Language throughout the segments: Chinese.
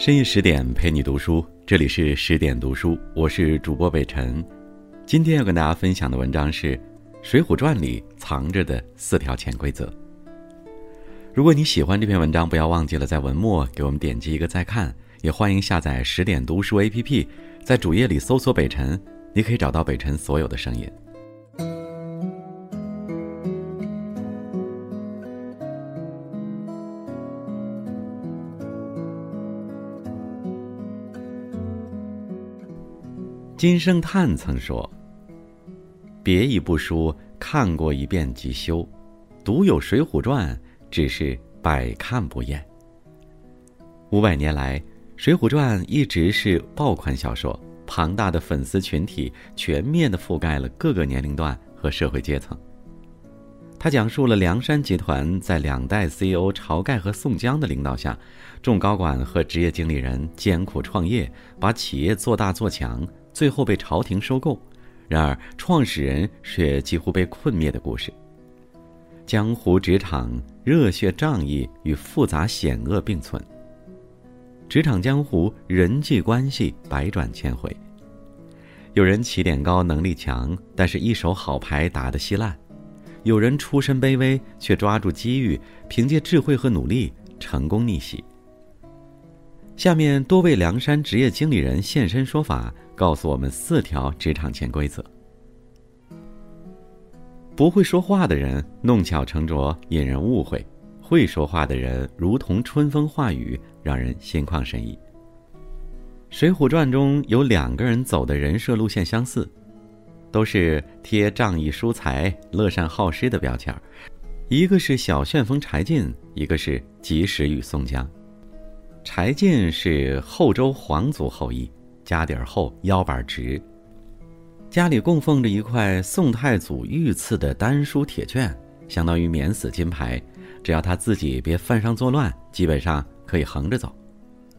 深夜十点陪你读书，这里是十点读书，我是主播北辰。今天要跟大家分享的文章是《水浒传》里藏着的四条潜规则。如果你喜欢这篇文章，不要忘记了在文末给我们点击一个再看，也欢迎下载十点读书 APP，在主页里搜索北辰，你可以找到北辰所有的声音。金圣叹曾说：“别一部书看过一遍即休，独有《水浒传》只是百看不厌。”五百年来，《水浒传》一直是爆款小说，庞大的粉丝群体全面的覆盖了各个年龄段和社会阶层。他讲述了梁山集团在两代 CEO 晁盖和宋江的领导下，众高管和职业经理人艰苦创业，把企业做大做强。最后被朝廷收购，然而创始人却几乎被困灭的故事。江湖职场热血仗义与复杂险恶并存。职场江湖人际关系百转千回，有人起点高能力强，但是一手好牌打得稀烂；有人出身卑微，却抓住机遇，凭借智慧和努力成功逆袭。下面多位梁山职业经理人现身说法。告诉我们四条职场潜规则：不会说话的人弄巧成拙，引人误会；会说话的人如同春风化雨，让人心旷神怡。《水浒传》中有两个人走的人设路线相似，都是贴仗义疏财、乐善好施的标签一个是小旋风柴进，一个是及时雨宋江。柴进是后周皇族后裔。家底儿厚，腰板直。家里供奉着一块宋太祖御赐的丹书铁券，相当于免死金牌。只要他自己别犯上作乱，基本上可以横着走。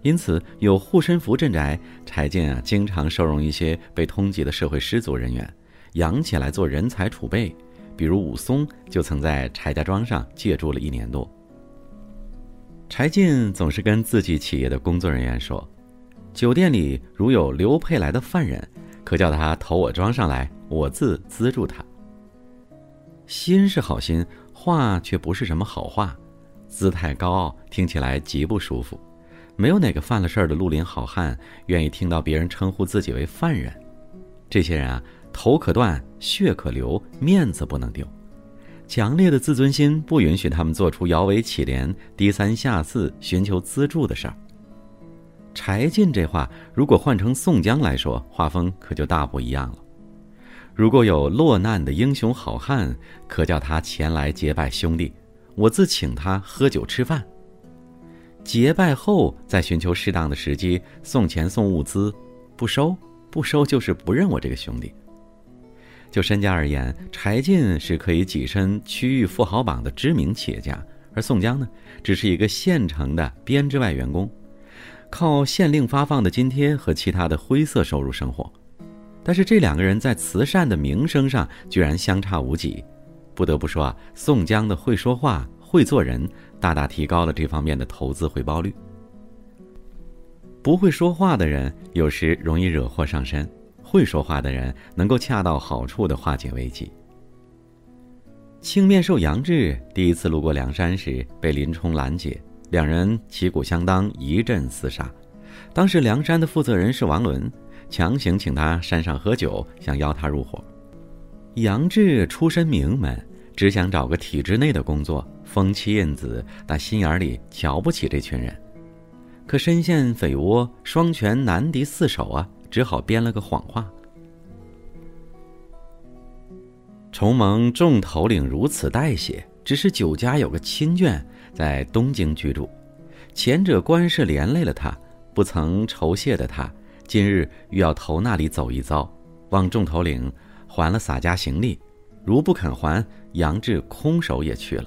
因此，有护身符镇宅，柴进啊，经常收容一些被通缉的社会失足人员，养起来做人才储备。比如武松就曾在柴家庄上借住了一年多。柴进总是跟自己企业的工作人员说。酒店里如有刘佩来的犯人，可叫他投我庄上来，我自资助他。心是好心，话却不是什么好话，姿态高傲，听起来极不舒服。没有哪个犯了事儿的绿林好汉愿意听到别人称呼自己为犯人。这些人啊，头可断，血可流，面子不能丢。强烈的自尊心不允许他们做出摇尾乞怜、低三下四、寻求资助的事儿。柴进这话，如果换成宋江来说，画风可就大不一样了。如果有落难的英雄好汉，可叫他前来结拜兄弟，我自请他喝酒吃饭。结拜后再寻求适当的时机送钱送物资，不收不收就是不认我这个兄弟。就身家而言，柴进是可以跻身区域富豪榜的知名企业家，而宋江呢，只是一个县城的编制外员工。靠县令发放的津贴和其他的灰色收入生活，但是这两个人在慈善的名声上居然相差无几。不得不说啊，宋江的会说话、会做人，大大提高了这方面的投资回报率。不会说话的人有时容易惹祸上身，会说话的人能够恰到好处的化解危机。青面兽杨志第一次路过梁山时，被林冲拦截。两人旗鼓相当，一阵厮杀。当时梁山的负责人是王伦，强行请他山上喝酒，想邀他入伙。杨志出身名门，只想找个体制内的工作，风妻印子，打心眼里瞧不起这群人。可深陷匪窝，双拳难敌四手啊，只好编了个谎话。重蒙众头领如此待谢，只是酒家有个亲眷。在东京居住，前者官事连累了他，不曾酬谢的他，今日欲要投那里走一遭，望众头领还了洒家行李，如不肯还，杨志空手也去了。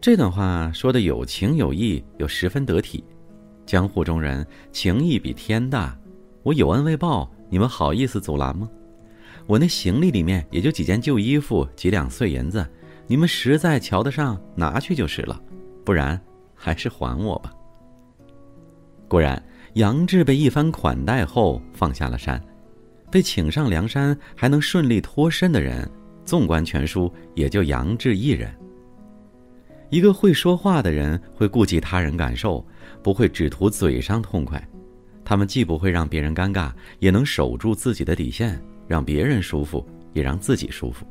这段话说的有情有义，又十分得体。江湖中人情义比天大，我有恩未报，你们好意思阻拦吗？我那行李里面也就几件旧衣服，几两碎银子。你们实在瞧得上，拿去就是了，不然还是还我吧。果然，杨志被一番款待后放下了山，被请上梁山还能顺利脱身的人，纵观全书也就杨志一人。一个会说话的人会顾及他人感受，不会只图嘴上痛快。他们既不会让别人尴尬，也能守住自己的底线，让别人舒服，也让自己舒服。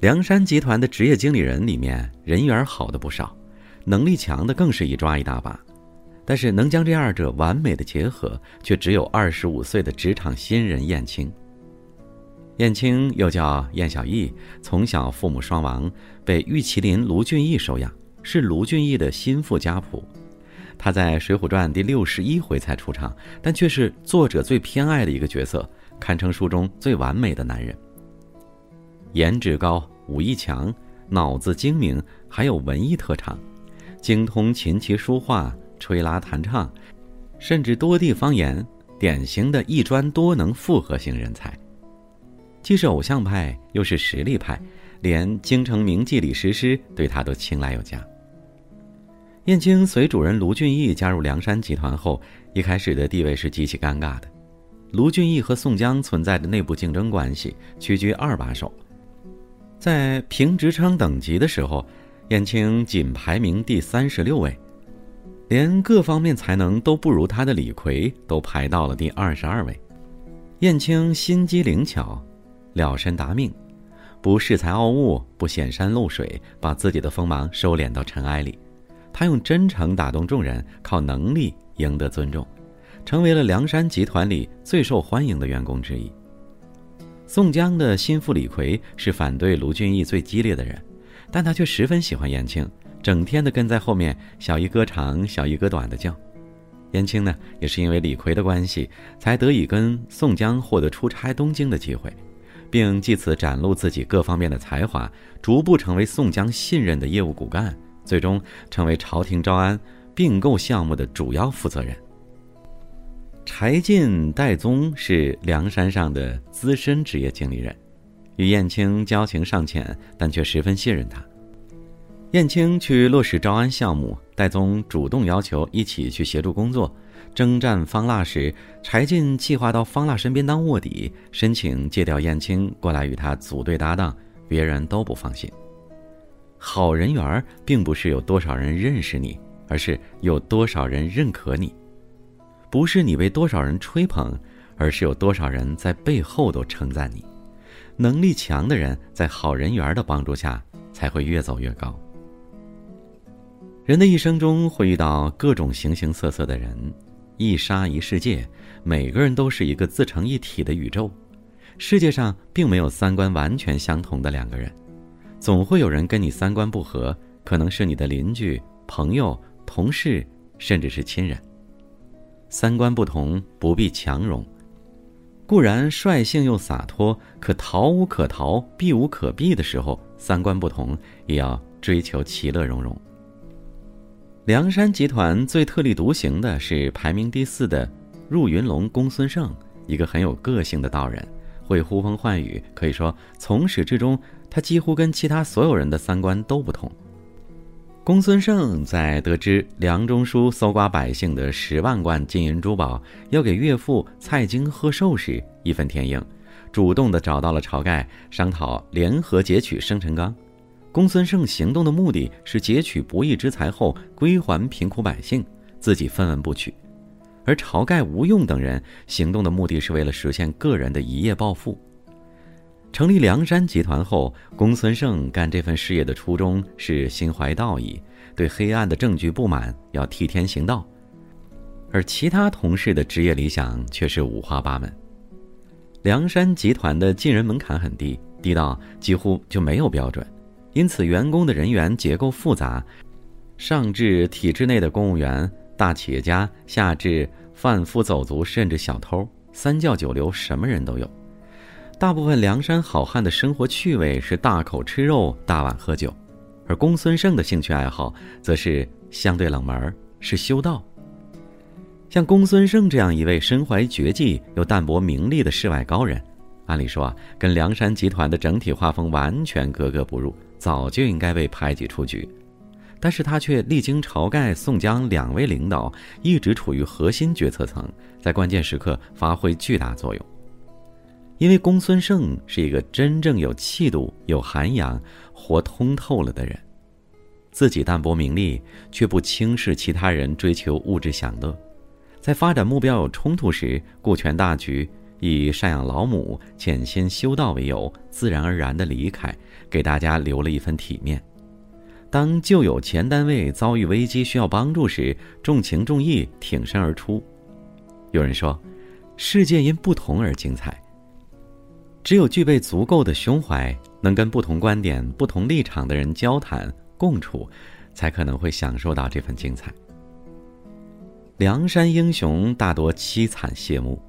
梁山集团的职业经理人里面，人缘好的不少，能力强的更是一抓一大把。但是能将这二者完美的结合，却只有二十五岁的职场新人燕青。燕青又叫燕小艺，从小父母双亡，被玉麒麟卢俊义收养，是卢俊义的心腹家仆。他在《水浒传》第六十一回才出场，但却是作者最偏爱的一个角色，堪称书中最完美的男人。颜值高，武艺强，脑子精明，还有文艺特长，精通琴棋书画、吹拉弹唱，甚至多地方言，典型的一专多能复合型人才。既是偶像派，又是实力派，连京城名妓李师师对他都青睐有加。燕青随主人卢俊义加入梁山集团后，一开始的地位是极其尴尬的。卢俊义和宋江存在的内部竞争关系，屈居二把手。在评职称等级的时候，燕青仅排名第三十六位，连各方面才能都不如他的李逵都排到了第二十二位。燕青心机灵巧。了身达命，不恃才傲物，不显山露水，把自己的锋芒收敛到尘埃里。他用真诚打动众人，靠能力赢得尊重，成为了梁山集团里最受欢迎的员工之一。宋江的心腹李逵是反对卢俊义最激烈的人，但他却十分喜欢燕青，整天的跟在后面，小一哥长，小一哥短的叫。燕青呢，也是因为李逵的关系，才得以跟宋江获得出差东京的机会。并借此展露自己各方面的才华，逐步成为宋江信任的业务骨干，最终成为朝廷招安并购项目的主要负责人。柴进、戴宗是梁山上的资深职业经理人，与燕青交情尚浅，但却十分信任他。燕青去落实招安项目，戴宗主动要求一起去协助工作。征战方腊时，柴进计划到方腊身边当卧底，申请借调燕青过来与他组队搭档，别人都不放心。好人缘并不是有多少人认识你，而是有多少人认可你；不是你被多少人吹捧，而是有多少人在背后都称赞你。能力强的人在好人缘的帮助下，才会越走越高。人的一生中会遇到各种形形色色的人。一沙一世界，每个人都是一个自成一体的宇宙。世界上并没有三观完全相同的两个人，总会有人跟你三观不合，可能是你的邻居、朋友、同事，甚至是亲人。三观不同不必强融，固然率性又洒脱，可逃无可逃、避无可避的时候，三观不同也要追求其乐融融。梁山集团最特立独行的是排名第四的入云龙公孙胜，一个很有个性的道人，会呼风唤雨。可以说，从始至终，他几乎跟其他所有人的三观都不同。公孙胜在得知梁中书搜刮百姓的十万贯金银珠宝要给岳父蔡京贺寿时，义愤填膺，主动的找到了晁盖，商讨联合劫取生辰纲。公孙胜行动的目的是劫取不义之财后归还贫苦百姓，自己分文不取；而晁盖、吴用等人行动的目的是为了实现个人的一夜暴富。成立梁山集团后，公孙胜干这份事业的初衷是心怀道义，对黑暗的政局不满，要替天行道；而其他同事的职业理想却是五花八门。梁山集团的进人门槛很低，低到几乎就没有标准。因此，员工的人员结构复杂，上至体制内的公务员、大企业家，下至贩夫走卒，甚至小偷，三教九流，什么人都有。大部分梁山好汉的生活趣味是大口吃肉、大碗喝酒，而公孙胜的兴趣爱好则是相对冷门，是修道。像公孙胜这样一位身怀绝技又淡泊名利的世外高人，按理说啊，跟梁山集团的整体画风完全格格不入。早就应该被排挤出局，但是他却历经晁盖、宋江两位领导，一直处于核心决策层，在关键时刻发挥巨大作用。因为公孙胜是一个真正有气度、有涵养、活通透了的人，自己淡泊名利，却不轻视其他人追求物质享乐，在发展目标有冲突时，顾全大局，以赡养老母、潜心修道为由，自然而然的离开，给大家留了一份体面。当旧有前单位遭遇危机需要帮助时，重情重义，挺身而出。有人说，世界因不同而精彩。只有具备足够的胸怀，能跟不同观点、不同立场的人交谈共处，才可能会享受到这份精彩。梁山英雄大多凄惨谢幕，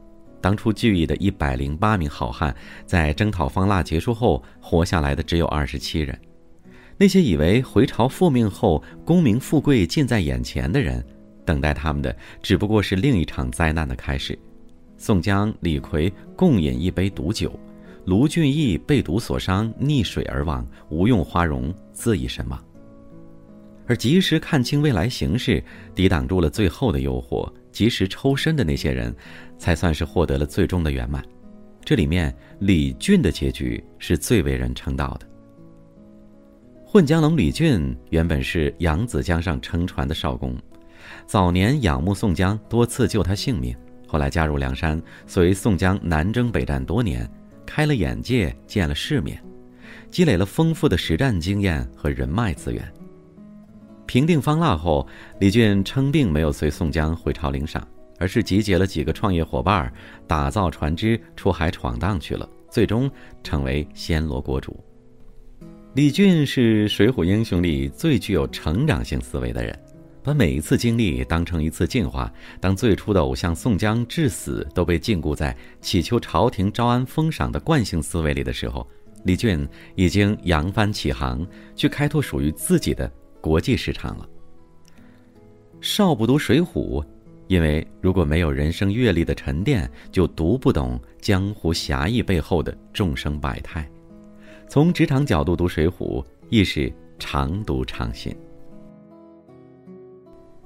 当初聚义的一百零八名好汉，在征讨方腊结束后，活下来的只有二十七人。那些以为回朝复命后功名富贵近在眼前的人，等待他们的只不过是另一场灾难的开始。宋江、李逵共饮一杯毒酒。卢俊义被毒所伤，溺水而亡；吴用、花荣自缢身亡。而及时看清未来形势，抵挡住了最后的诱惑，及时抽身的那些人，才算是获得了最终的圆满。这里面，李俊的结局是最为人称道的。混江龙李俊原本是扬子江上乘船的少公，早年仰慕宋江，多次救他性命。后来加入梁山，随宋江南征北战多年。开了眼界，见了世面，积累了丰富的实战经验和人脉资源。平定方腊后，李俊称病没有随宋江回朝领赏，而是集结了几个创业伙伴，打造船只出海闯荡去了，最终成为暹罗国主。李俊是《水浒》英雄里最具有成长性思维的人。把每一次经历当成一次进化。当最初的偶像宋江至死都被禁锢在祈求朝廷招安封赏的惯性思维里的时候，李俊已经扬帆起航，去开拓属于自己的国际市场了。少不读《水浒》，因为如果没有人生阅历的沉淀，就读不懂江湖侠义背后的众生百态。从职场角度读《水浒》，亦是常读常新。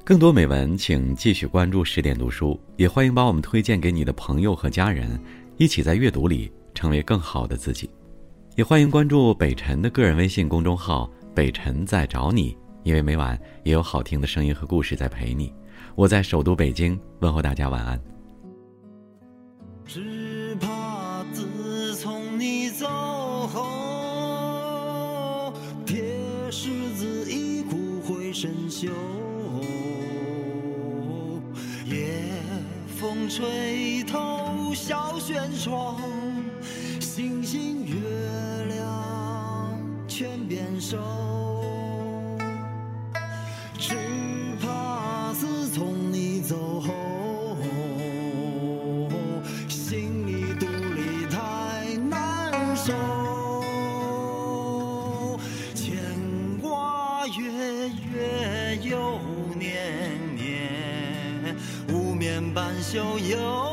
更多美文，请继续关注十点读书，也欢迎把我们推荐给你的朋友和家人，一起在阅读里成为更好的自己。也欢迎关注北辰的个人微信公众号“北辰在找你”，因为每晚也有好听的声音和故事在陪你。我在首都北京问候大家晚安。只怕自从你走后，铁狮子已骨灰深锈。风吹透小轩窗，星星月亮全变瘦。秀有